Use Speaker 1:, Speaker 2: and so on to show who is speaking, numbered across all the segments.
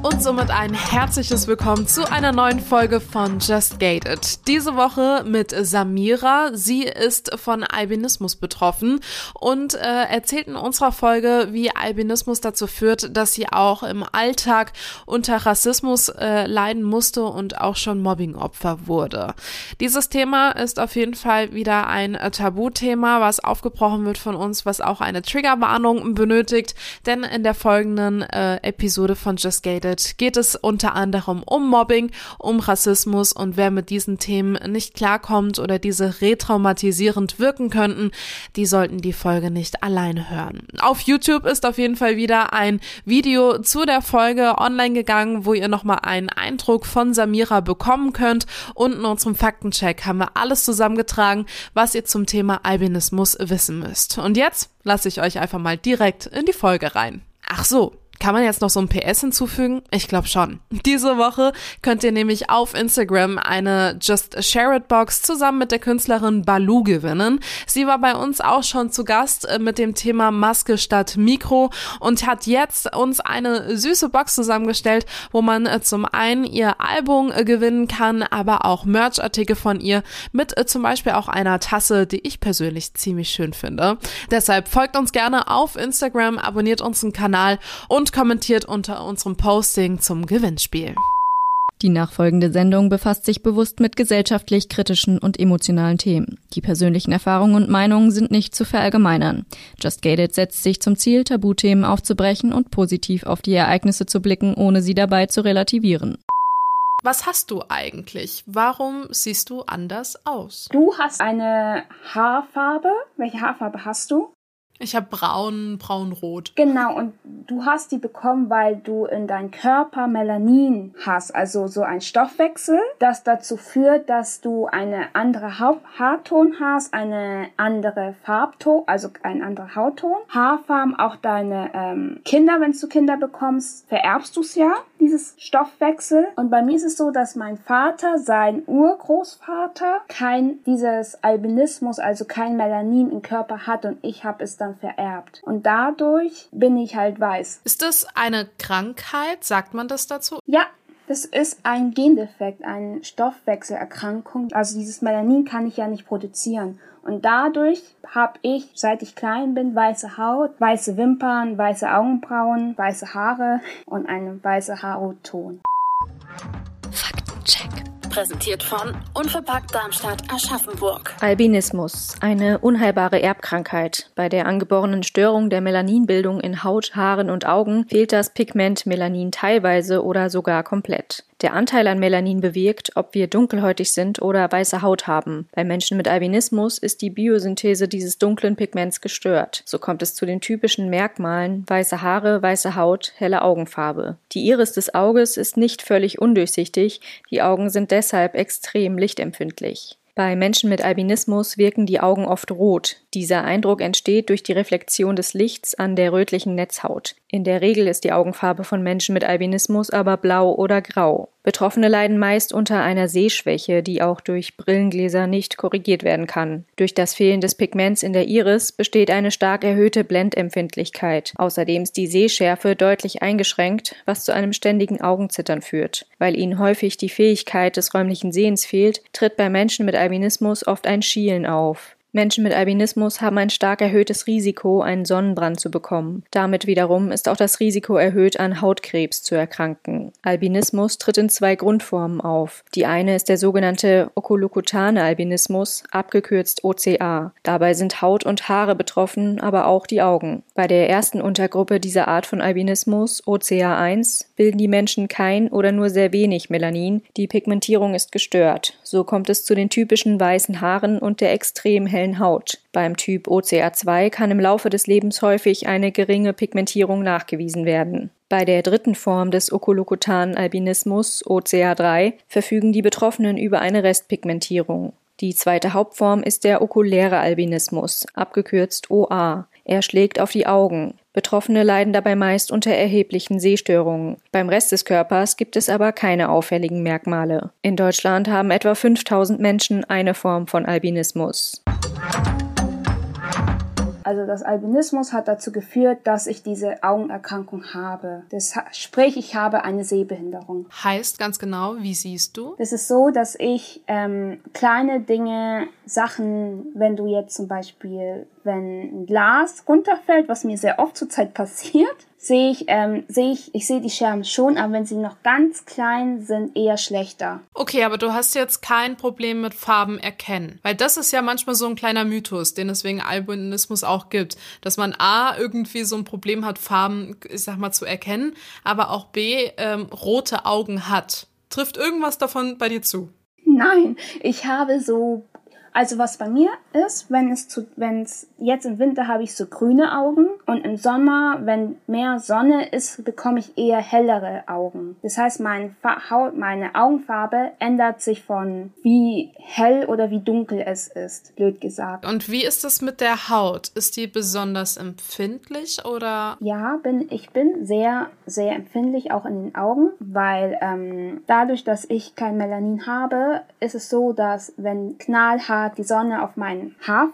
Speaker 1: Und somit ein herzliches Willkommen zu einer neuen Folge von Just Gated. Diese Woche mit Samira. Sie ist von Albinismus betroffen und äh, erzählt in unserer Folge, wie Albinismus dazu führt, dass sie auch im Alltag unter Rassismus äh, leiden musste und auch schon Mobbingopfer wurde. Dieses Thema ist auf jeden Fall wieder ein äh, Tabuthema, was aufgebrochen wird von uns, was auch eine Triggerwarnung benötigt, denn in der folgenden äh, Episode von Just Gated geht es unter anderem um Mobbing, um Rassismus und wer mit diesen Themen nicht klarkommt oder diese retraumatisierend wirken könnten, die sollten die Folge nicht alleine hören. Auf YouTube ist auf jeden Fall wieder ein Video zu der Folge online gegangen, wo ihr nochmal einen Eindruck von Samira bekommen könnt und in unserem Faktencheck haben wir alles zusammengetragen, was ihr zum Thema Albinismus wissen müsst. Und jetzt lasse ich euch einfach mal direkt in die Folge rein. Ach so, kann man jetzt noch so ein PS hinzufügen? Ich glaube schon. Diese Woche könnt ihr nämlich auf Instagram eine Just Share It Box zusammen mit der Künstlerin Balu gewinnen. Sie war bei uns auch schon zu Gast äh, mit dem Thema Maske statt Mikro und hat jetzt uns eine süße Box zusammengestellt, wo man äh, zum einen ihr Album äh, gewinnen kann, aber auch Merchartikel von ihr mit zum Beispiel auch einer Tasse, die ich persönlich ziemlich schön finde. Deshalb folgt uns gerne auf Instagram, abonniert unseren Kanal und und kommentiert unter unserem Posting zum Gewinnspiel.
Speaker 2: Die nachfolgende Sendung befasst sich bewusst mit gesellschaftlich kritischen und emotionalen Themen. Die persönlichen Erfahrungen und Meinungen sind nicht zu verallgemeinern. Just Gated setzt sich zum Ziel, Tabuthemen aufzubrechen und positiv auf die Ereignisse zu blicken, ohne sie dabei zu relativieren.
Speaker 1: Was hast du eigentlich? Warum siehst du anders aus?
Speaker 3: Du hast eine Haarfarbe. Welche Haarfarbe hast du?
Speaker 1: Ich habe braun, braun-rot.
Speaker 3: Genau, und du hast die bekommen, weil du in deinem Körper Melanin hast, also so ein Stoffwechsel, das dazu führt, dass du eine andere ha Haarton hast, eine andere Farbton, also ein anderer Hautton. Haarfarben, auch deine ähm, Kinder, wenn du Kinder bekommst, vererbst du es ja, dieses Stoffwechsel. Und bei mir ist es so, dass mein Vater, sein Urgroßvater, kein dieses Albinismus, also kein Melanin im Körper hat und ich habe es dann vererbt. Und dadurch bin ich halt weiß.
Speaker 1: Ist das eine Krankheit? Sagt man das dazu?
Speaker 3: Ja, das ist ein Gendefekt, eine Stoffwechselerkrankung. Also dieses Melanin kann ich ja nicht produzieren. Und dadurch habe ich, seit ich klein bin, weiße Haut, weiße Wimpern, weiße Augenbrauen, weiße Haare und einen weißen Haarton.
Speaker 2: Faktencheck
Speaker 4: präsentiert von Unverpackt Darmstadt Aschaffenburg.
Speaker 2: Albinismus, eine unheilbare Erbkrankheit. Bei der angeborenen Störung der Melaninbildung in Haut, Haaren und Augen fehlt das Pigment Melanin teilweise oder sogar komplett. Der Anteil an Melanin bewirkt, ob wir dunkelhäutig sind oder weiße Haut haben. Bei Menschen mit Albinismus ist die Biosynthese dieses dunklen Pigments gestört. So kommt es zu den typischen Merkmalen weiße Haare, weiße Haut, helle Augenfarbe. Die Iris des Auges ist nicht völlig undurchsichtig, die Augen sind deshalb extrem lichtempfindlich. Bei Menschen mit Albinismus wirken die Augen oft rot. Dieser Eindruck entsteht durch die Reflexion des Lichts an der rötlichen Netzhaut. In der Regel ist die Augenfarbe von Menschen mit Albinismus aber blau oder grau. Betroffene leiden meist unter einer Sehschwäche, die auch durch Brillengläser nicht korrigiert werden kann. Durch das Fehlen des Pigments in der Iris besteht eine stark erhöhte Blendempfindlichkeit. Außerdem ist die Sehschärfe deutlich eingeschränkt, was zu einem ständigen Augenzittern führt. Weil ihnen häufig die Fähigkeit des räumlichen Sehens fehlt, tritt bei Menschen mit Albinismus oft ein Schielen auf. Menschen mit Albinismus haben ein stark erhöhtes Risiko, einen Sonnenbrand zu bekommen. Damit wiederum ist auch das Risiko erhöht, an Hautkrebs zu erkranken. Albinismus tritt in zwei Grundformen auf. Die eine ist der sogenannte okulokutane Albinismus, abgekürzt OCA. Dabei sind Haut und Haare betroffen, aber auch die Augen. Bei der ersten Untergruppe dieser Art von Albinismus, OCA1, bilden die Menschen kein oder nur sehr wenig Melanin. Die Pigmentierung ist gestört. So kommt es zu den typischen weißen Haaren und der extrem hellen Haut. Beim Typ OCA2 kann im Laufe des Lebens häufig eine geringe Pigmentierung nachgewiesen werden. Bei der dritten Form des okulokutanen Albinismus, OCA3, verfügen die Betroffenen über eine Restpigmentierung. Die zweite Hauptform ist der okuläre Albinismus, abgekürzt OA. Er schlägt auf die Augen. Betroffene leiden dabei meist unter erheblichen Sehstörungen. Beim Rest des Körpers gibt es aber keine auffälligen Merkmale. In Deutschland haben etwa 5000 Menschen eine Form von Albinismus.
Speaker 3: Also das Albinismus hat dazu geführt, dass ich diese Augenerkrankung habe. Das, sprich, ich habe eine Sehbehinderung.
Speaker 1: Heißt ganz genau, wie siehst du?
Speaker 3: Das ist so, dass ich ähm, kleine Dinge, Sachen, wenn du jetzt zum Beispiel, wenn ein Glas runterfällt, was mir sehr oft zurzeit passiert, sehe ich, ähm, sehe ich, ich sehe die Scherben schon, aber wenn sie noch ganz klein sind, eher schlechter.
Speaker 1: Okay, aber du hast jetzt kein Problem mit Farben erkennen. Weil das ist ja manchmal so ein kleiner Mythos, den es wegen Albinismus auch gibt. Dass man A, irgendwie so ein Problem hat, Farben, ich sag mal, zu erkennen, aber auch B, ähm, rote Augen hat. Trifft irgendwas davon bei dir zu?
Speaker 3: Nein, ich habe so also was bei mir ist, wenn es zu, wenn es jetzt im Winter habe ich so grüne Augen und im Sommer, wenn mehr Sonne ist, bekomme ich eher hellere Augen. Das heißt, mein Haut, meine Augenfarbe ändert sich von wie hell oder wie dunkel es ist, blöd gesagt.
Speaker 1: Und wie ist es mit der Haut? Ist die besonders empfindlich oder?
Speaker 3: Ja, bin ich bin sehr sehr empfindlich auch in den Augen, weil ähm, dadurch, dass ich kein Melanin habe, ist es so, dass wenn knallhart die Sonne auf mein Haar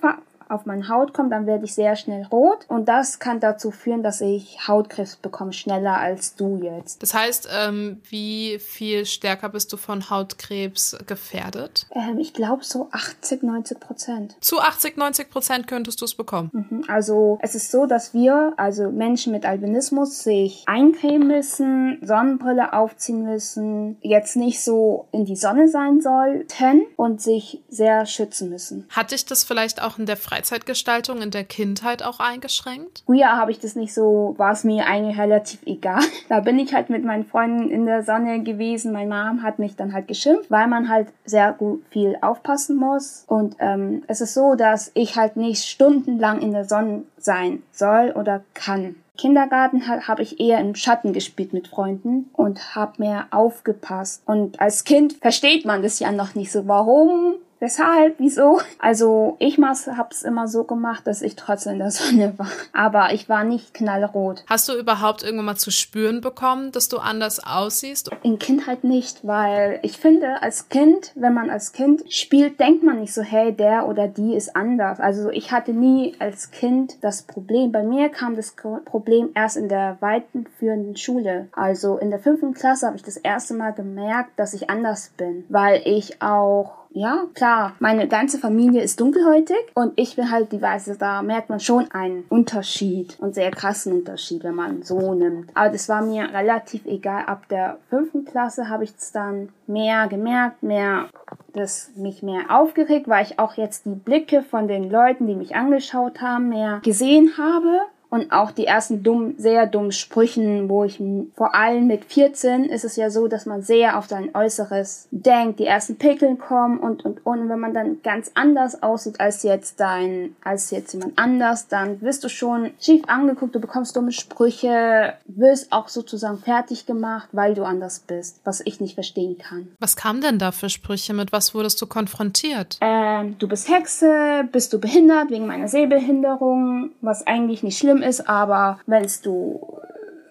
Speaker 3: auf meine Haut kommt, dann werde ich sehr schnell rot und das kann dazu führen, dass ich Hautkrebs bekomme, schneller als du jetzt.
Speaker 1: Das heißt, ähm, wie viel stärker bist du von Hautkrebs gefährdet?
Speaker 3: Ähm, ich glaube so 80, 90 Prozent.
Speaker 1: Zu 80, 90 Prozent könntest du es bekommen?
Speaker 3: Mhm. Also es ist so, dass wir, also Menschen mit Albinismus, sich eincremen müssen, Sonnenbrille aufziehen müssen, jetzt nicht so in die Sonne sein sollten und sich sehr schützen müssen.
Speaker 1: Hat dich das vielleicht auch in der Freizeit Freizeitgestaltung in der Kindheit auch eingeschränkt?
Speaker 3: Früher habe ich das nicht so, war es mir eigentlich relativ egal. Da bin ich halt mit meinen Freunden in der Sonne gewesen. Mein Mom hat mich dann halt geschimpft, weil man halt sehr gut viel aufpassen muss. Und ähm, es ist so, dass ich halt nicht stundenlang in der Sonne sein soll oder kann. Kindergarten habe ich eher im Schatten gespielt mit Freunden und habe mehr aufgepasst. Und als Kind versteht man das ja noch nicht so. Warum Weshalb? Wieso? Also ich habe es immer so gemacht, dass ich trotzdem in der Sonne war. Aber ich war nicht knallrot.
Speaker 1: Hast du überhaupt irgendwann mal zu spüren bekommen, dass du anders aussiehst?
Speaker 3: In Kindheit nicht, weil ich finde, als Kind, wenn man als Kind spielt, denkt man nicht so, hey, der oder die ist anders. Also ich hatte nie als Kind das Problem. Bei mir kam das Problem erst in der weitenführenden Schule. Also in der fünften Klasse habe ich das erste Mal gemerkt, dass ich anders bin, weil ich auch ja, klar, meine ganze Familie ist dunkelhäutig und ich bin halt die Weiße. Da merkt man schon einen Unterschied und sehr krassen Unterschied, wenn man so nimmt. Aber das war mir relativ egal. Ab der fünften Klasse habe ich es dann mehr gemerkt, mehr das mich mehr aufgeregt, weil ich auch jetzt die Blicke von den Leuten, die mich angeschaut haben, mehr gesehen habe und auch die ersten dumm, sehr dummen Sprüchen, wo ich vor allem mit 14 ist es ja so, dass man sehr auf sein Äußeres denkt, die ersten Pickeln kommen und und und wenn man dann ganz anders aussieht als jetzt dein, als jetzt jemand anders, dann wirst du schon schief angeguckt, du bekommst dumme Sprüche, wirst auch sozusagen fertig gemacht, weil du anders bist, was ich nicht verstehen kann.
Speaker 1: Was kam denn da für Sprüche? Mit was wurdest du konfrontiert?
Speaker 3: Ähm, du bist Hexe, bist du behindert wegen meiner Sehbehinderung, was eigentlich nicht schlimm ist, aber wenn du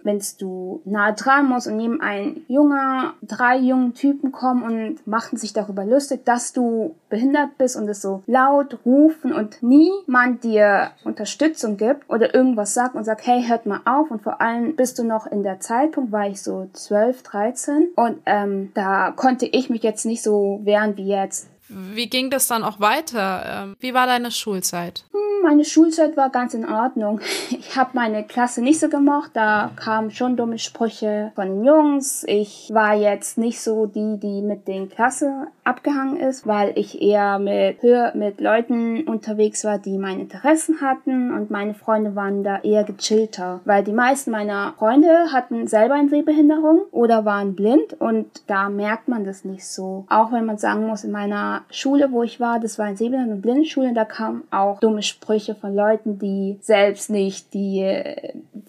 Speaker 3: wenn du nahe dran musst und neben ein junger, drei jungen Typen kommen und machen sich darüber lustig, dass du behindert bist und es so laut rufen und niemand dir Unterstützung gibt oder irgendwas sagt und sagt, hey, hört mal auf. Und vor allem bist du noch in der Zeitpunkt, war ich so 12, 13 und ähm, da konnte ich mich jetzt nicht so wehren wie jetzt
Speaker 1: wie ging das dann auch weiter? Ähm, wie war deine Schulzeit?
Speaker 3: Hm, meine Schulzeit war ganz in Ordnung. Ich habe meine Klasse nicht so gemocht. Da kamen schon dumme Sprüche von den Jungs. Ich war jetzt nicht so die, die mit den Klasse abgehangen ist, weil ich eher mit, mit Leuten unterwegs war, die meine Interessen hatten und meine Freunde waren da eher gechillter, weil die meisten meiner Freunde hatten selber eine Sehbehinderung oder waren blind und da merkt man das nicht so. Auch wenn man sagen muss, in meiner Schule, wo ich war, das war eine Sehbehinderung- und Blindenschule, da kamen auch dumme Sprüche von Leuten, die selbst nicht, die,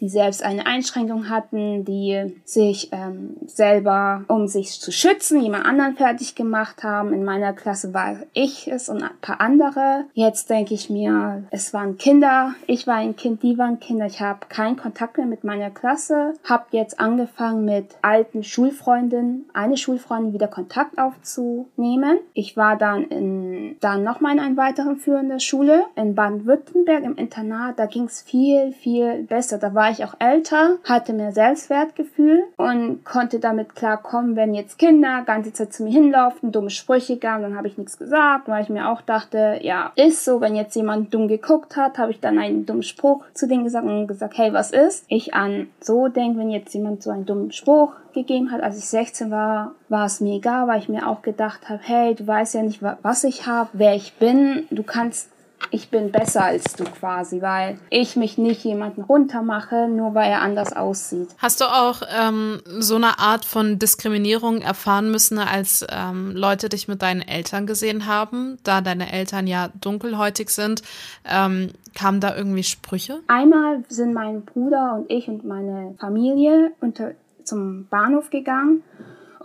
Speaker 3: die selbst eine Einschränkung hatten, die sich ähm, selber, um sich zu schützen, jemand anderen fertig gemacht haben. In meiner Klasse war ich es und ein paar andere. Jetzt denke ich mir, es waren Kinder. Ich war ein Kind, die waren Kinder. Ich habe keinen Kontakt mehr mit meiner Klasse. Habe jetzt angefangen mit alten Schulfreundinnen, eine Schulfreundin wieder Kontakt aufzunehmen. Ich war dann in dann noch mal in einer weiteren führenden Schule in Baden-Württemberg im Internat. Da ging es viel viel besser. Da war ich auch älter, hatte mehr Selbstwertgefühl und konnte damit klarkommen, wenn jetzt Kinder ganze Zeit zu mir hinlaufen, dumme Sprüche gaben, dann habe ich nichts gesagt, weil ich mir auch dachte, ja, ist so, wenn jetzt jemand dumm geguckt hat, habe ich dann einen dummen Spruch zu denen gesagt und gesagt, hey, was ist? Ich an so denke, wenn jetzt jemand so einen dummen Spruch gegeben hat, als ich 16 war, war es mir egal, weil ich mir auch gedacht habe, hey, du weißt ja nicht, was ich habe, wer ich bin, du kannst ich bin besser als du quasi, weil ich mich nicht jemanden runtermache, nur weil er anders aussieht.
Speaker 1: Hast du auch ähm, so eine Art von Diskriminierung erfahren müssen, als ähm, Leute dich mit deinen Eltern gesehen haben, da deine Eltern ja dunkelhäutig sind? Ähm, kamen da irgendwie Sprüche?
Speaker 3: Einmal sind mein Bruder und ich und meine Familie unter, zum Bahnhof gegangen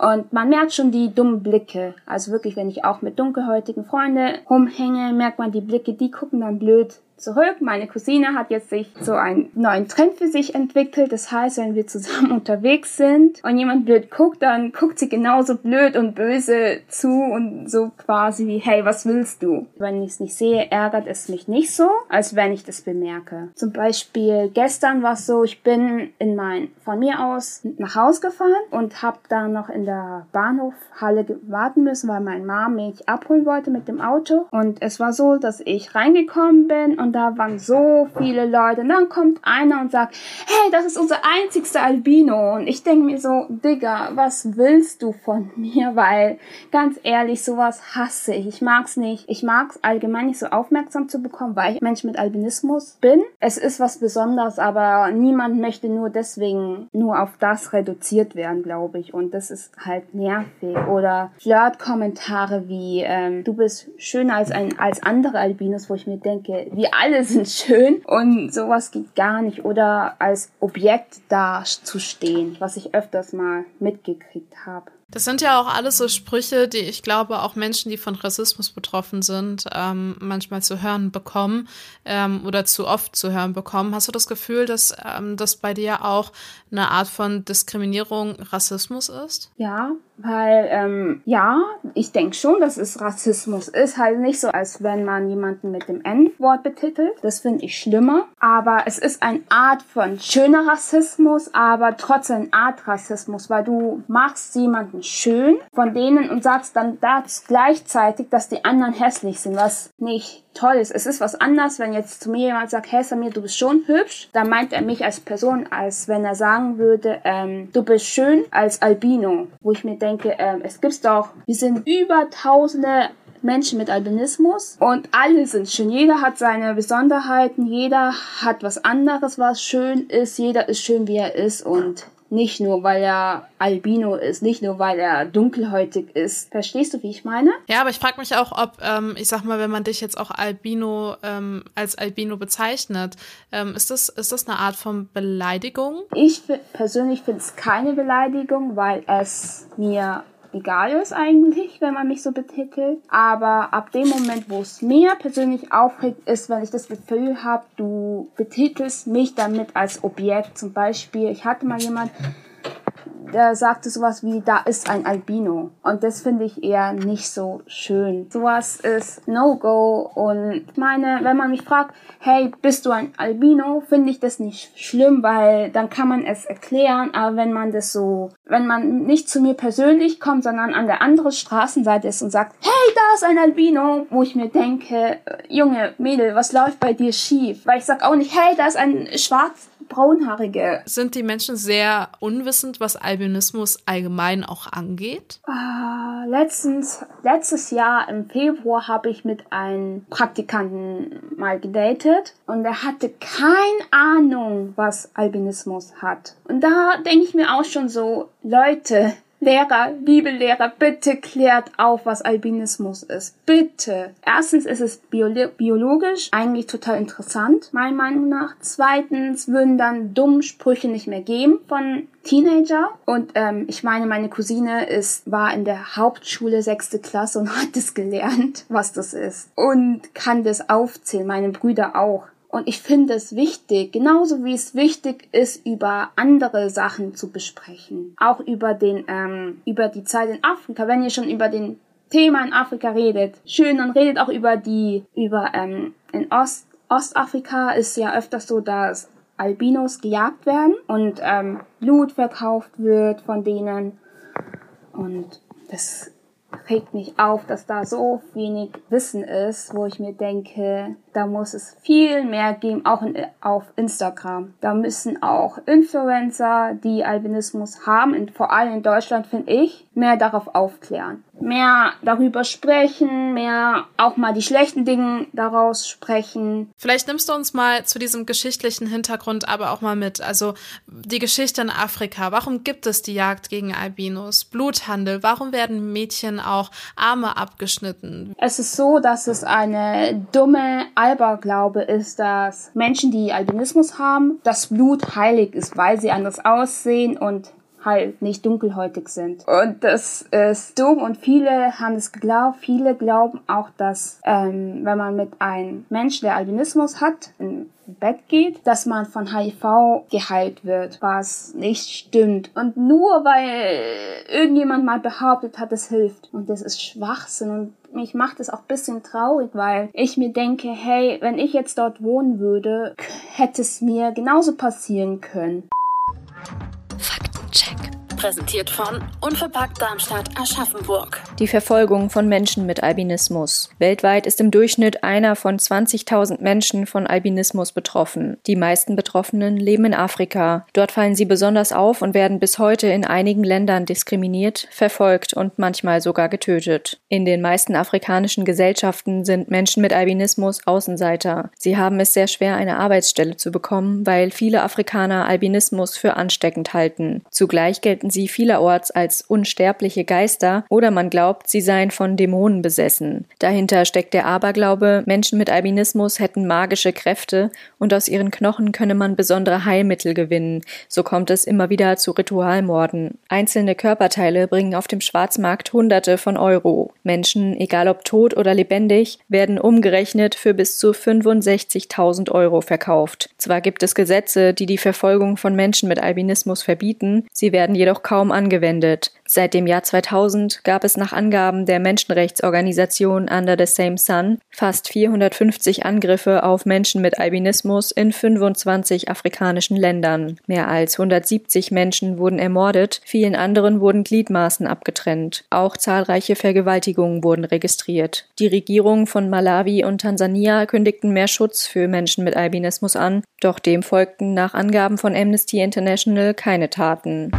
Speaker 3: und man merkt schon die dummen Blicke. Also wirklich, wenn ich auch mit dunkelhäutigen Freunden rumhänge, merkt man die Blicke, die gucken dann blöd zurück. Meine Cousine hat jetzt sich so einen neuen Trend für sich entwickelt. Das heißt, wenn wir zusammen unterwegs sind und jemand blöd guckt, dann guckt sie genauso blöd und böse zu und so quasi wie, hey, was willst du? Wenn ich es nicht sehe, ärgert es mich nicht so, als wenn ich das bemerke. Zum Beispiel gestern war es so, ich bin in mein, von mir aus nach Haus gefahren und habe dann noch in der Bahnhofhalle warten müssen, weil mein Mom mich abholen wollte mit dem Auto. Und es war so, dass ich reingekommen bin und und da waren so viele Leute. Und dann kommt einer und sagt, hey, das ist unser einzigster Albino. Und ich denke mir so, Digga, was willst du von mir? Weil, ganz ehrlich, sowas hasse ich. Ich mag's nicht. Ich mag's allgemein nicht so aufmerksam zu bekommen, weil ich Mensch mit Albinismus bin. Es ist was Besonderes, aber niemand möchte nur deswegen nur auf das reduziert werden, glaube ich. Und das ist halt nervig. Oder Flirt-Kommentare wie, ähm, du bist schöner als ein, als andere Albinos, wo ich mir denke, wir alle sind schön und sowas geht gar nicht. Oder als Objekt da zu stehen, was ich öfters mal mitgekriegt habe.
Speaker 1: Das sind ja auch alles so Sprüche, die ich glaube auch Menschen, die von Rassismus betroffen sind, ähm, manchmal zu hören bekommen ähm, oder zu oft zu hören bekommen. Hast du das Gefühl, dass ähm, das bei dir auch eine Art von Diskriminierung Rassismus ist?
Speaker 3: Ja, weil ähm, ja, ich denke schon, dass es Rassismus ist. Halt nicht so, als wenn man jemanden mit dem N-Wort betitelt. Das finde ich schlimmer. Aber es ist eine Art von schöner Rassismus, aber trotzdem eine Art Rassismus, weil du machst jemanden schön von denen und sagst dann das gleichzeitig, dass die anderen hässlich sind, was nicht toll ist. Es ist was anderes, wenn jetzt zu mir jemand sagt, hey Samir, du bist schon hübsch, dann meint er mich als Person, als wenn er sagen würde, ähm, du bist schön als Albino, wo ich mir denke, ähm, es gibt's doch, wir sind über tausende Menschen mit Albinismus und alle sind schön. Jeder hat seine Besonderheiten, jeder hat was anderes, was schön ist, jeder ist schön, wie er ist und nicht nur, weil er Albino ist, nicht nur, weil er dunkelhäutig ist. Verstehst du, wie ich meine?
Speaker 1: Ja, aber ich frage mich auch, ob, ähm, ich sag mal, wenn man dich jetzt auch Albino ähm, als Albino bezeichnet, ähm, ist, das, ist das eine Art von Beleidigung?
Speaker 3: Ich persönlich finde es keine Beleidigung, weil es mir egal ist eigentlich, wenn man mich so betitelt. Aber ab dem Moment, wo es mir persönlich aufregt, ist, wenn ich das Gefühl habe, du betitelst mich damit als Objekt. Zum Beispiel, ich hatte mal jemand, der sagte sowas wie, da ist ein Albino. Und das finde ich eher nicht so schön. Sowas ist No-Go. Und ich meine, wenn man mich fragt, hey, bist du ein Albino, finde ich das nicht schlimm, weil dann kann man es erklären. Aber wenn man das so, wenn man nicht zu mir persönlich kommt, sondern an der anderen Straßenseite ist und sagt, hey, da ist ein Albino, wo ich mir denke, Junge, Mädel, was läuft bei dir schief? Weil ich sag auch nicht, hey, da ist ein schwarz braunhaarige.
Speaker 1: Sind die Menschen sehr unwissend, was Albinismus allgemein auch angeht?
Speaker 3: Uh, letztens, letztes Jahr im Februar habe ich mit einem Praktikanten mal gedatet und er hatte keine Ahnung, was Albinismus hat. Und da denke ich mir auch schon so, Leute, Lehrer, liebe Lehrer, bitte klärt auf, was Albinismus ist. Bitte. Erstens ist es biologisch eigentlich total interessant, meiner Meinung nach. Zweitens würden dann dumme Sprüche nicht mehr geben von Teenager. Und ähm, ich meine, meine Cousine ist, war in der Hauptschule sechste Klasse und hat es gelernt, was das ist. Und kann das aufzählen, meine Brüder auch. Und ich finde es wichtig, genauso wie es wichtig ist, über andere Sachen zu besprechen. Auch über den, ähm, über die Zeit in Afrika. Wenn ihr schon über den Thema in Afrika redet, schön, dann redet auch über die, über, ähm, in Ost, Ostafrika ist ja öfters so, dass Albinos gejagt werden und ähm, Blut verkauft wird von denen. Und das regt mich auf, dass da so wenig Wissen ist, wo ich mir denke, da muss es viel mehr geben, auch in, auf Instagram. Da müssen auch Influencer, die Albinismus haben, in, vor allem in Deutschland, finde ich, mehr darauf aufklären. Mehr darüber sprechen, mehr auch mal die schlechten Dinge daraus sprechen.
Speaker 1: Vielleicht nimmst du uns mal zu diesem geschichtlichen Hintergrund aber auch mal mit. Also die Geschichte in Afrika. Warum gibt es die Jagd gegen Albinos? Bluthandel. Warum werden Mädchen auch Arme abgeschnitten?
Speaker 3: Es ist so, dass es eine dumme Aberglaube ist, dass Menschen, die Albinismus haben, das Blut heilig ist, weil sie anders aussehen und halt nicht dunkelhäutig sind. Und das ist dumm und viele haben es geglaubt. Viele glauben auch, dass ähm, wenn man mit einem Menschen, der Albinismus hat, in Bett geht, dass man von HIV geheilt wird, was nicht stimmt. Und nur weil irgendjemand mal behauptet hat, es hilft. Und das ist Schwachsinn und mich macht es auch bisschen traurig, weil ich mir denke, hey, wenn ich jetzt dort wohnen würde, hätte es mir genauso passieren können.
Speaker 4: Präsentiert von Unverpackt Darmstadt Aschaffenburg.
Speaker 2: Die Verfolgung von Menschen mit Albinismus. Weltweit ist im Durchschnitt einer von 20.000 Menschen von Albinismus betroffen. Die meisten Betroffenen leben in Afrika. Dort fallen sie besonders auf und werden bis heute in einigen Ländern diskriminiert, verfolgt und manchmal sogar getötet. In den meisten afrikanischen Gesellschaften sind Menschen mit Albinismus Außenseiter. Sie haben es sehr schwer, eine Arbeitsstelle zu bekommen, weil viele Afrikaner Albinismus für ansteckend halten. Zugleich gelten gelten sie vielerorts als unsterbliche Geister oder man glaubt, sie seien von Dämonen besessen. Dahinter steckt der Aberglaube, Menschen mit Albinismus hätten magische Kräfte und aus ihren Knochen könne man besondere Heilmittel gewinnen. So kommt es immer wieder zu Ritualmorden. Einzelne Körperteile bringen auf dem Schwarzmarkt Hunderte von Euro. Menschen, egal ob tot oder lebendig, werden umgerechnet für bis zu 65.000 Euro verkauft. Zwar gibt es Gesetze, die die Verfolgung von Menschen mit Albinismus verbieten, sie werden jedoch jedoch kaum angewendet. Seit dem Jahr 2000 gab es nach Angaben der Menschenrechtsorganisation Under the Same Sun fast 450 Angriffe auf Menschen mit Albinismus in 25 afrikanischen Ländern. Mehr als 170 Menschen wurden ermordet, vielen anderen wurden Gliedmaßen abgetrennt. Auch zahlreiche Vergewaltigungen wurden registriert. Die Regierungen von Malawi und Tansania kündigten mehr Schutz für Menschen mit Albinismus an, doch dem folgten nach Angaben von Amnesty International keine Taten.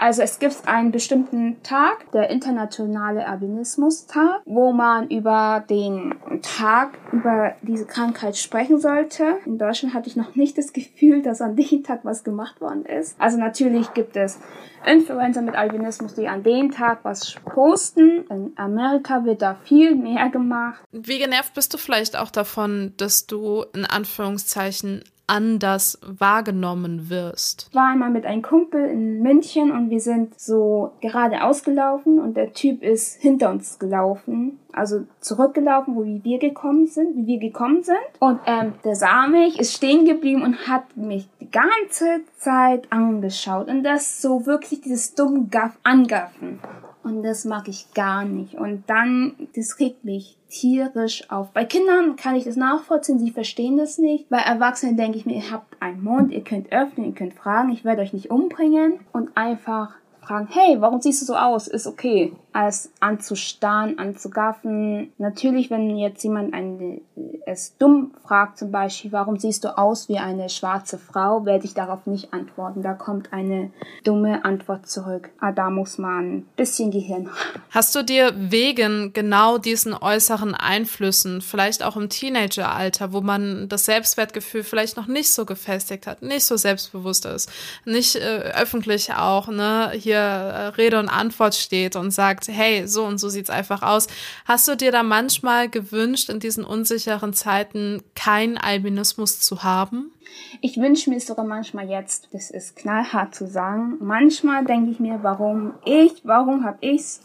Speaker 3: Also es gibt einen bestimmten Tag, der internationale Albinismus-Tag, wo man über den Tag, über diese Krankheit sprechen sollte. In Deutschland hatte ich noch nicht das Gefühl, dass an dem Tag was gemacht worden ist. Also natürlich gibt es Influencer mit Albinismus, die an dem Tag was posten. In Amerika wird da viel mehr gemacht.
Speaker 1: Wie genervt bist du vielleicht auch davon, dass du in Anführungszeichen anders wahrgenommen wirst?
Speaker 3: Ich war einmal mit einem Kumpel in München und wir sind so geradeaus gelaufen und der Typ ist hinter uns gelaufen, also zurückgelaufen, wo wir gekommen sind, wie wir gekommen sind. Und ähm, der sah mich, ist stehen geblieben und hat mich die ganze Zeit angeschaut und das so wirklich dieses dumme Gaff angaffen. Und das mag ich gar nicht. Und dann, das regt mich tierisch auf. Bei Kindern kann ich das nachvollziehen, sie verstehen das nicht. Bei Erwachsenen denke ich mir, ihr habt einen Mund, ihr könnt öffnen, ihr könnt fragen, ich werde euch nicht umbringen. Und einfach fragen, hey, warum siehst du so aus? Ist okay. Als anzustarren, anzugaffen. Natürlich, wenn jetzt jemand eine, es dumm fragt, zum Beispiel, warum siehst du aus wie eine schwarze Frau, werde ich darauf nicht antworten. Da kommt eine dumme Antwort zurück. Ah, da muss man ein bisschen Gehirn.
Speaker 1: Hast du dir wegen genau diesen äußeren Einflüssen, vielleicht auch im Teenageralter, wo man das Selbstwertgefühl vielleicht noch nicht so gefestigt hat, nicht so selbstbewusst ist, nicht äh, öffentlich auch, ne, hier äh, Rede und Antwort steht und sagt, hey, so und so sieht's einfach aus. Hast du dir da manchmal gewünscht, in diesen unsicheren Zeiten keinen Albinismus zu haben?
Speaker 3: Ich wünsche mir sogar manchmal jetzt, das ist knallhart zu sagen, manchmal denke ich mir, warum ich, warum habe ich's,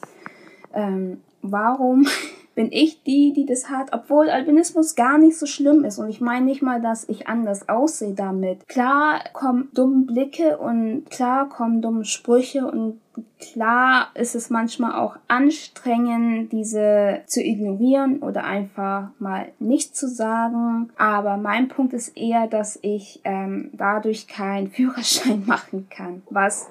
Speaker 3: ähm, warum bin ich die, die das hat, obwohl Albinismus gar nicht so schlimm ist. Und ich meine nicht mal, dass ich anders aussehe damit. Klar kommen dumme Blicke und klar kommen dumme Sprüche und klar ist es manchmal auch anstrengend, diese zu ignorieren oder einfach mal nicht zu sagen. Aber mein Punkt ist eher, dass ich ähm, dadurch keinen Führerschein machen kann, was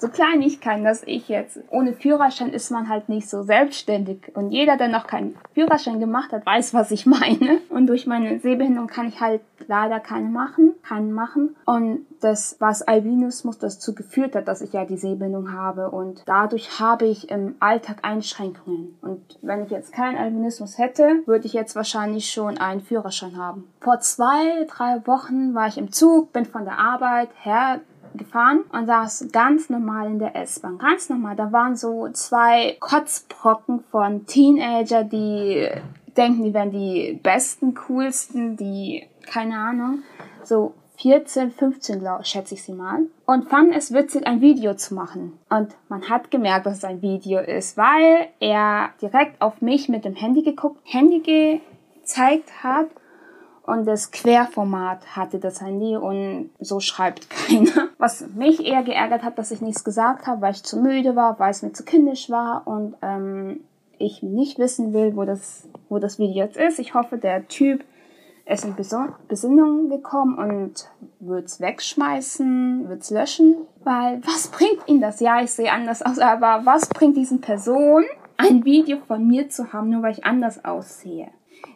Speaker 3: so Kleinigkeiten, dass ich jetzt, ohne Führerschein ist man halt nicht so selbstständig. Und jeder, der noch keinen Führerschein gemacht hat, weiß, was ich meine. Und durch meine Sehbehinderung kann ich halt leider keine machen, keinen machen. Und das, was Albinismus dazu geführt hat, dass ich ja die Sehbehinderung habe. Und dadurch habe ich im Alltag Einschränkungen. Und wenn ich jetzt keinen Albinismus hätte, würde ich jetzt wahrscheinlich schon einen Führerschein haben. Vor zwei, drei Wochen war ich im Zug, bin von der Arbeit her gefahren und saß ganz normal in der S-Bahn. Ganz normal. Da waren so zwei Kotzbrocken von Teenager, die denken, die wären die besten, coolsten, die, keine Ahnung, so 14, 15, glaub, schätze ich sie mal. Und fanden es witzig, ein Video zu machen. Und man hat gemerkt, dass es ein Video ist, weil er direkt auf mich mit dem Handy geguckt, Handy gezeigt hat und das Querformat hatte das Handy und so schreibt keiner. Was mich eher geärgert hat, dass ich nichts gesagt habe, weil ich zu müde war, weil es mir zu kindisch war und ähm, ich nicht wissen will, wo das, wo das Video jetzt ist. Ich hoffe, der Typ ist in Besinnung gekommen und wird's wegschmeißen, wird's löschen, weil was bringt ihm das? Ja, ich sehe anders aus, aber was bringt diesen Person ein Video von mir zu haben, nur weil ich anders aussehe?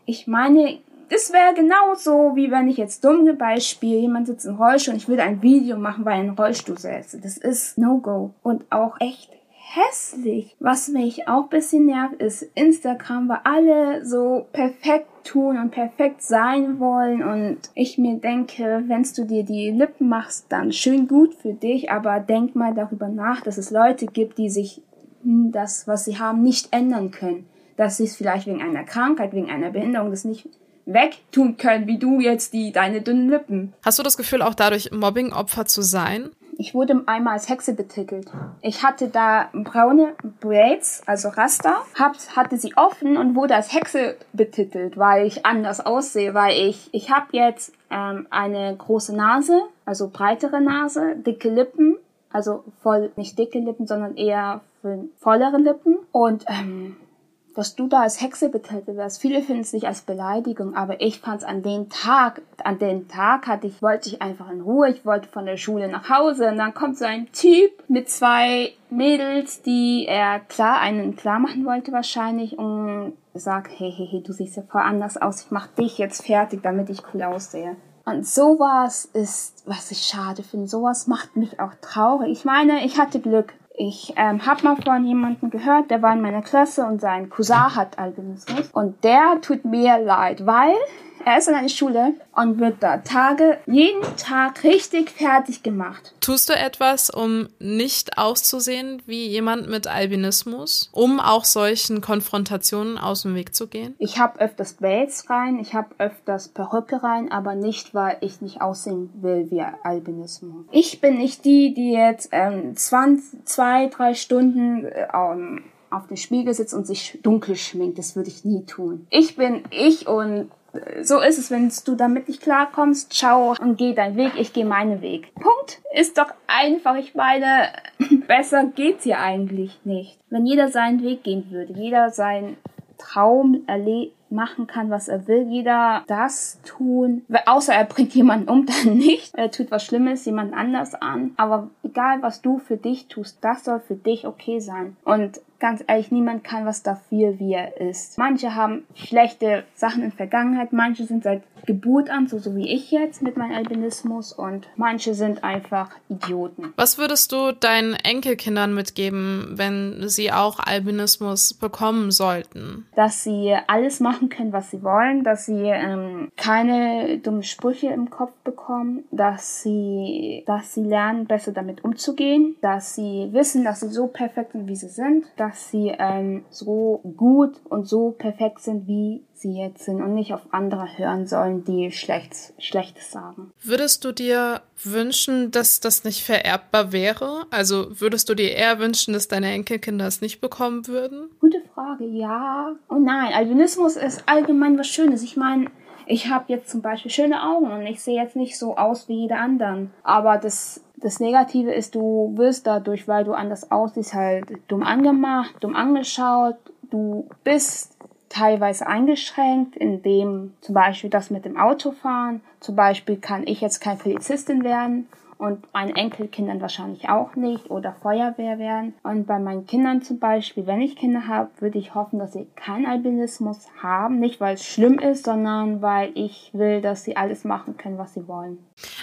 Speaker 3: Ich meine, das wäre genauso, wie wenn ich jetzt dumme Beispiel, jemand sitzt im Rollstuhl und ich würde ein Video machen, weil er in Rollstuhl sitzt. Das ist No-Go. Und auch echt hässlich. Was mich auch bisschen nervt, ist Instagram, weil alle so perfekt tun und perfekt sein wollen und ich mir denke, wenn du dir die Lippen machst, dann schön gut für dich, aber denk mal darüber nach, dass es Leute gibt, die sich das, was sie haben, nicht ändern können. Dass sie es vielleicht wegen einer Krankheit, wegen einer Behinderung das nicht wegtun können, wie du jetzt die deine dünnen Lippen.
Speaker 1: Hast du das Gefühl, auch dadurch Mobbing-Opfer zu sein?
Speaker 3: Ich wurde einmal als Hexe betitelt. Ich hatte da braune Braids, also Raster, hab, hatte sie offen und wurde als Hexe betitelt, weil ich anders aussehe, weil ich, ich habe jetzt ähm, eine große Nase, also breitere Nase, dicke Lippen, also voll, nicht dicke Lippen, sondern eher vollere Lippen und ähm, dass du da als Hexe betitelt wirst. Viele finden es nicht als Beleidigung, aber ich fand es an dem Tag, an dem Tag hatte ich, wollte ich einfach in Ruhe, ich wollte von der Schule nach Hause und dann kommt so ein Typ mit zwei Mädels, die er klar, einen klar machen wollte wahrscheinlich und sagt, hey, hey, hey, du siehst ja voll anders aus, ich mach dich jetzt fertig, damit ich cool aussehe. Und sowas ist, was ich schade finde. Sowas macht mich auch traurig. Ich meine, ich hatte Glück. Ich ähm, habe mal von jemandem gehört, der war in meiner Klasse und sein Cousin hat Albinismus. Und der tut mir leid, weil er ist in einer Schule und wird da Tage, jeden Tag richtig fertig gemacht.
Speaker 1: Tust du etwas, um nicht auszusehen wie jemand mit Albinismus, um auch solchen Konfrontationen aus dem Weg zu gehen?
Speaker 3: Ich habe öfters Braids rein, ich habe öfters Perücke rein, aber nicht, weil ich nicht aussehen will wie Albinismus. Ich bin nicht die, die jetzt ähm, 20, zwei, drei Stunden ähm, auf dem Spiegel sitzt und sich dunkel schminkt. Das würde ich nie tun. Ich bin ich und so ist es, wenn du damit nicht klarkommst, ciao und geh deinen Weg, ich gehe meinen Weg. Punkt. Ist doch einfach. Ich meine, besser geht's ja eigentlich nicht. Wenn jeder seinen Weg gehen würde, jeder seinen Traum erlebt, machen kann, was er will. Jeder das tun, außer er bringt jemanden um, dann nicht. Er tut was Schlimmes jemand anders an. Aber egal, was du für dich tust, das soll für dich okay sein. Und ganz ehrlich, niemand kann was dafür, wie er ist. Manche haben schlechte Sachen in Vergangenheit, manche sind seit Geburt an, so, so wie ich jetzt mit meinem Albinismus und manche sind einfach Idioten.
Speaker 1: Was würdest du deinen Enkelkindern mitgeben, wenn sie auch Albinismus bekommen sollten?
Speaker 3: Dass sie alles machen können, was sie wollen, dass sie ähm, keine dummen Sprüche im Kopf bekommen, dass sie, dass sie lernen, besser damit umzugehen, dass sie wissen, dass sie so perfekt sind, wie sie sind, dass sie ähm, so gut und so perfekt sind, wie sie jetzt sind und nicht auf andere hören sollen, die Schlechtes, Schlechtes sagen.
Speaker 1: Würdest du dir wünschen, dass das nicht vererbbar wäre? Also würdest du dir eher wünschen, dass deine Enkelkinder es nicht bekommen würden?
Speaker 3: Gute Frage, ja und nein. Albinismus ist allgemein was Schönes. Ich meine, ich habe jetzt zum Beispiel schöne Augen und ich sehe jetzt nicht so aus wie jeder anderen. Aber das das Negative ist, du wirst dadurch, weil du anders aussiehst, halt dumm angemacht, dumm angeschaut. Du bist teilweise eingeschränkt, indem zum Beispiel das mit dem Autofahren. Zum Beispiel kann ich jetzt kein Polizistin werden und meinen Enkelkindern wahrscheinlich auch nicht oder Feuerwehr werden. Und bei meinen Kindern zum Beispiel, wenn ich Kinder habe, würde ich hoffen, dass sie keinen Albinismus haben. Nicht, weil es schlimm ist, sondern weil ich will, dass sie alles machen können, was sie wollen.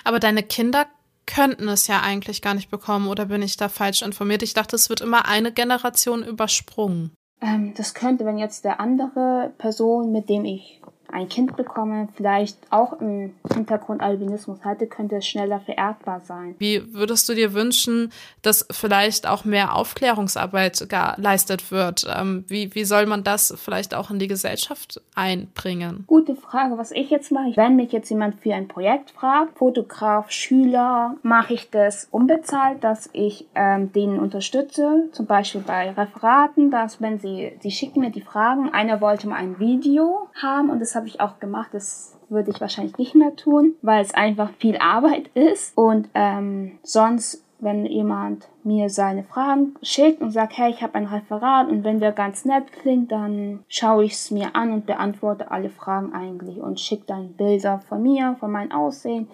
Speaker 1: Aber deine Kinder könnten es ja eigentlich gar nicht bekommen oder bin ich da falsch informiert? Ich dachte, es wird immer eine Generation übersprungen.
Speaker 3: Ähm, das könnte, wenn jetzt der andere Person, mit dem ich ein Kind bekomme, vielleicht auch im Hintergrund Albinismus hatte, könnte es schneller vererbbar sein.
Speaker 1: Wie würdest du dir wünschen, dass vielleicht auch mehr Aufklärungsarbeit geleistet wird? Ähm, wie, wie soll man das vielleicht auch in die Gesellschaft einbringen?
Speaker 3: Gute Frage. Was ich jetzt mache, wenn mich jetzt jemand für ein Projekt fragt, Fotograf, Schüler, mache ich das unbezahlt, dass ich ähm, denen unterstütze, zum Beispiel bei Referaten, dass wenn sie, sie schicken mir die Fragen, einer wollte mal ein Video haben und das habe ich auch gemacht. Das würde ich wahrscheinlich nicht mehr tun, weil es einfach viel Arbeit ist. Und ähm, sonst, wenn jemand mir seine Fragen schickt und sagt, hey, ich habe ein Referat und wenn der ganz nett klingt, dann schaue ich es mir an und beantworte alle Fragen eigentlich und schicke dann Bilder von mir, von meinem Aussehen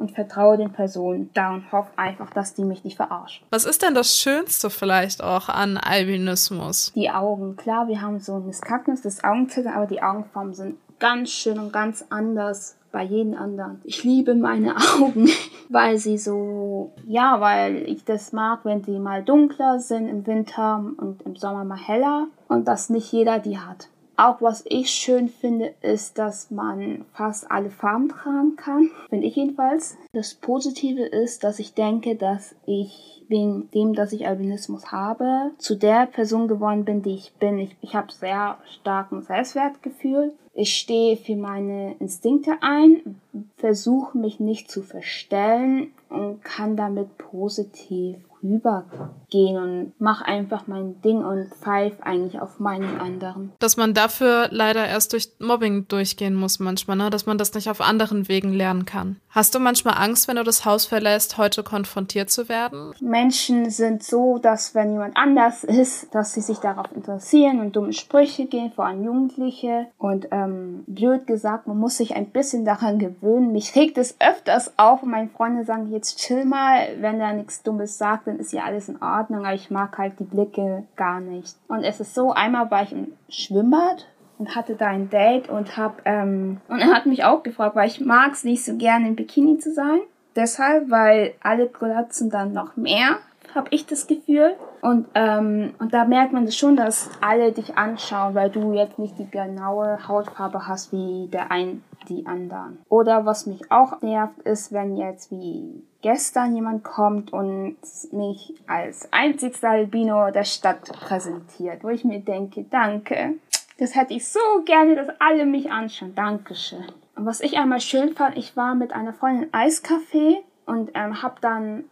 Speaker 3: und vertraue den Personen da und hoffe einfach, dass die mich nicht verarschen.
Speaker 1: Was ist denn das Schönste vielleicht auch an Albinismus?
Speaker 3: Die Augen. Klar, wir haben so ein Miskagnis, das Augenzwinkern, aber die Augenformen sind ganz schön und ganz anders bei jedem anderen. Ich liebe meine Augen, weil sie so, ja, weil ich das mag, wenn die mal dunkler sind im Winter und im Sommer mal heller und dass nicht jeder die hat. Auch was ich schön finde, ist, dass man fast alle Farben tragen kann. Finde ich jedenfalls. Das Positive ist, dass ich denke, dass ich wegen dem, dass ich Albinismus habe, zu der Person geworden bin, die ich bin. Ich, ich habe sehr starken Selbstwertgefühl. Ich stehe für meine Instinkte ein, versuche mich nicht zu verstellen und kann damit positiv rübergehen und mach einfach mein Ding und pfeif eigentlich auf meinen anderen.
Speaker 1: Dass man dafür leider erst durch Mobbing durchgehen muss manchmal, ne? dass man das nicht auf anderen Wegen lernen kann. Hast du manchmal Angst, wenn du das Haus verlässt, heute konfrontiert zu werden?
Speaker 3: Menschen sind so, dass wenn jemand anders ist, dass sie sich darauf interessieren und dumme Sprüche gehen, vor allem Jugendliche. Und ähm, blöd gesagt, man muss sich ein bisschen daran gewöhnen. Mich regt es öfters auf und meine Freunde sagen, jetzt chill mal, wenn er nichts Dummes sagt, dann ist ja alles in Ordnung, aber ich mag halt die Blicke gar nicht. Und es ist so, einmal war ich im Schwimmbad und hatte da ein Date und hab, ähm, und er hat mich auch gefragt, weil ich mag es nicht so gerne im Bikini zu sein. Deshalb, weil alle glotzen dann noch mehr, habe ich das Gefühl. Und, ähm, und da merkt man das schon, dass alle dich anschauen, weil du jetzt nicht die genaue Hautfarbe hast wie der ein, die anderen. Oder was mich auch nervt, ist, wenn jetzt wie gestern jemand kommt und mich als einzigster Albino der Stadt präsentiert, wo ich mir denke, danke. Das hätte ich so gerne, dass alle mich anschauen. Dankeschön. Und was ich einmal schön fand, ich war mit einer Freundin Eiscafé und ähm, hab dann,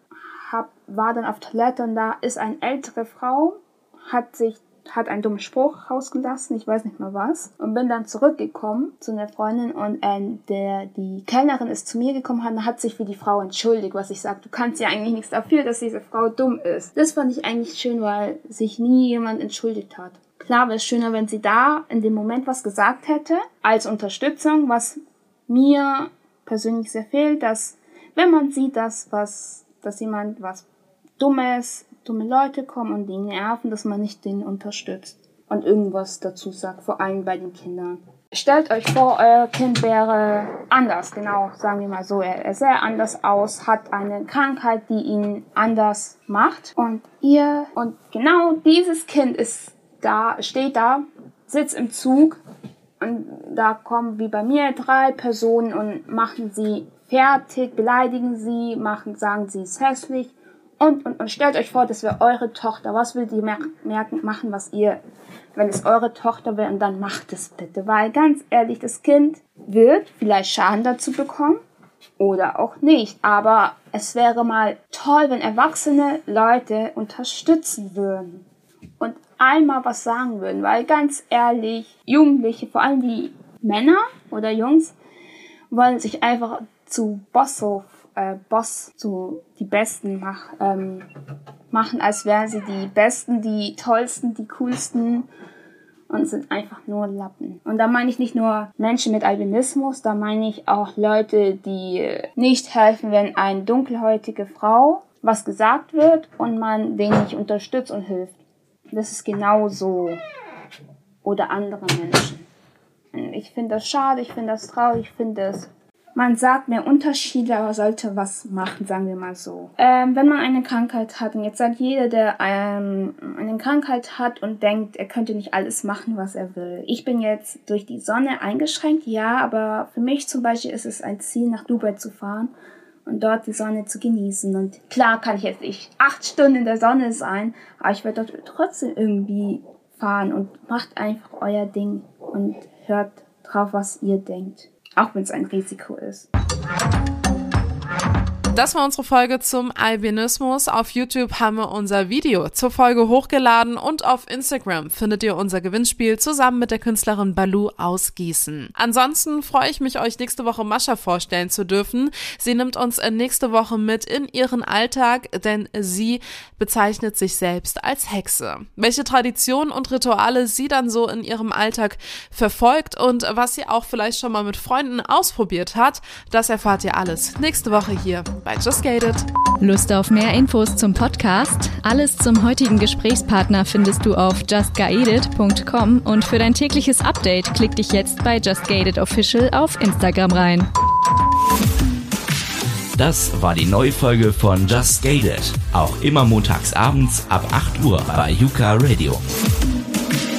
Speaker 3: hab, war dann auf Toilette und da ist eine ältere Frau, hat sich hat einen dummen Spruch rausgelassen, ich weiß nicht mal was, und bin dann zurückgekommen zu einer Freundin und äh, der, die Kellnerin ist zu mir gekommen und hat sich für die Frau entschuldigt, was ich sage, du kannst ja eigentlich nichts dafür, dass diese Frau dumm ist. Das fand ich eigentlich schön, weil sich nie jemand entschuldigt hat. Klar wäre es schöner, wenn sie da in dem Moment was gesagt hätte, als Unterstützung, was mir persönlich sehr fehlt, dass wenn man sieht, dass was, dass jemand was Dummes dumme Leute kommen und die nerven, dass man nicht den unterstützt und irgendwas dazu sagt, vor allem bei den Kindern. Stellt euch vor, euer Kind wäre anders, genau, sagen wir mal so. Er, sähe anders aus, hat eine Krankheit, die ihn anders macht. Und ihr, und genau dieses Kind ist da, steht da, sitzt im Zug und da kommen wie bei mir drei Personen und machen sie fertig, beleidigen sie, machen, sagen sie ist hässlich und, und, und stellt euch vor, das wäre eure Tochter. Was will die merken, machen, was ihr, wenn es eure Tochter wäre, und dann macht es bitte. Weil ganz ehrlich, das Kind wird vielleicht Schaden dazu bekommen oder auch nicht. Aber es wäre mal toll, wenn erwachsene Leute unterstützen würden und einmal was sagen würden. Weil ganz ehrlich, Jugendliche, vor allem die Männer oder Jungs, wollen sich einfach zu Bosshof äh, Boss so die Besten mach, ähm, machen, als wären sie die Besten, die Tollsten, die Coolsten und sind einfach nur Lappen. Und da meine ich nicht nur Menschen mit Albinismus, da meine ich auch Leute, die nicht helfen, wenn eine dunkelhäutige Frau was gesagt wird und man den nicht unterstützt und hilft. Das ist genauso. Oder andere Menschen. Ich finde das schade, ich finde das traurig, ich finde das man sagt mehr Unterschiede, aber sollte was machen, sagen wir mal so. Ähm, wenn man eine Krankheit hat, und jetzt sagt jeder, der ähm, eine Krankheit hat und denkt, er könnte nicht alles machen, was er will. Ich bin jetzt durch die Sonne eingeschränkt, ja, aber für mich zum Beispiel ist es ein Ziel, nach Dubai zu fahren und dort die Sonne zu genießen. Und klar kann ich jetzt nicht acht Stunden in der Sonne sein, aber ich werde dort trotzdem irgendwie fahren und macht einfach euer Ding und hört drauf, was ihr denkt auch wenn es ein Risiko ist.
Speaker 1: Das war unsere Folge zum Albinismus. Auf YouTube haben wir unser Video zur Folge hochgeladen und auf Instagram findet ihr unser Gewinnspiel zusammen mit der Künstlerin Balu aus Gießen. Ansonsten freue ich mich, euch nächste Woche Mascha vorstellen zu dürfen. Sie nimmt uns nächste Woche mit in ihren Alltag, denn sie bezeichnet sich selbst als Hexe. Welche Traditionen und Rituale sie dann so in ihrem Alltag verfolgt und was sie auch vielleicht schon mal mit Freunden ausprobiert hat, das erfahrt ihr alles nächste Woche hier bei Just Gated.
Speaker 2: Lust auf mehr Infos zum Podcast? Alles zum heutigen Gesprächspartner findest du auf justgated.com und für dein tägliches Update klick dich jetzt bei Just Gated Official auf Instagram rein.
Speaker 5: Das war die neue Folge von Just Gated. Auch immer montags abends ab 8 Uhr bei Yuka Radio.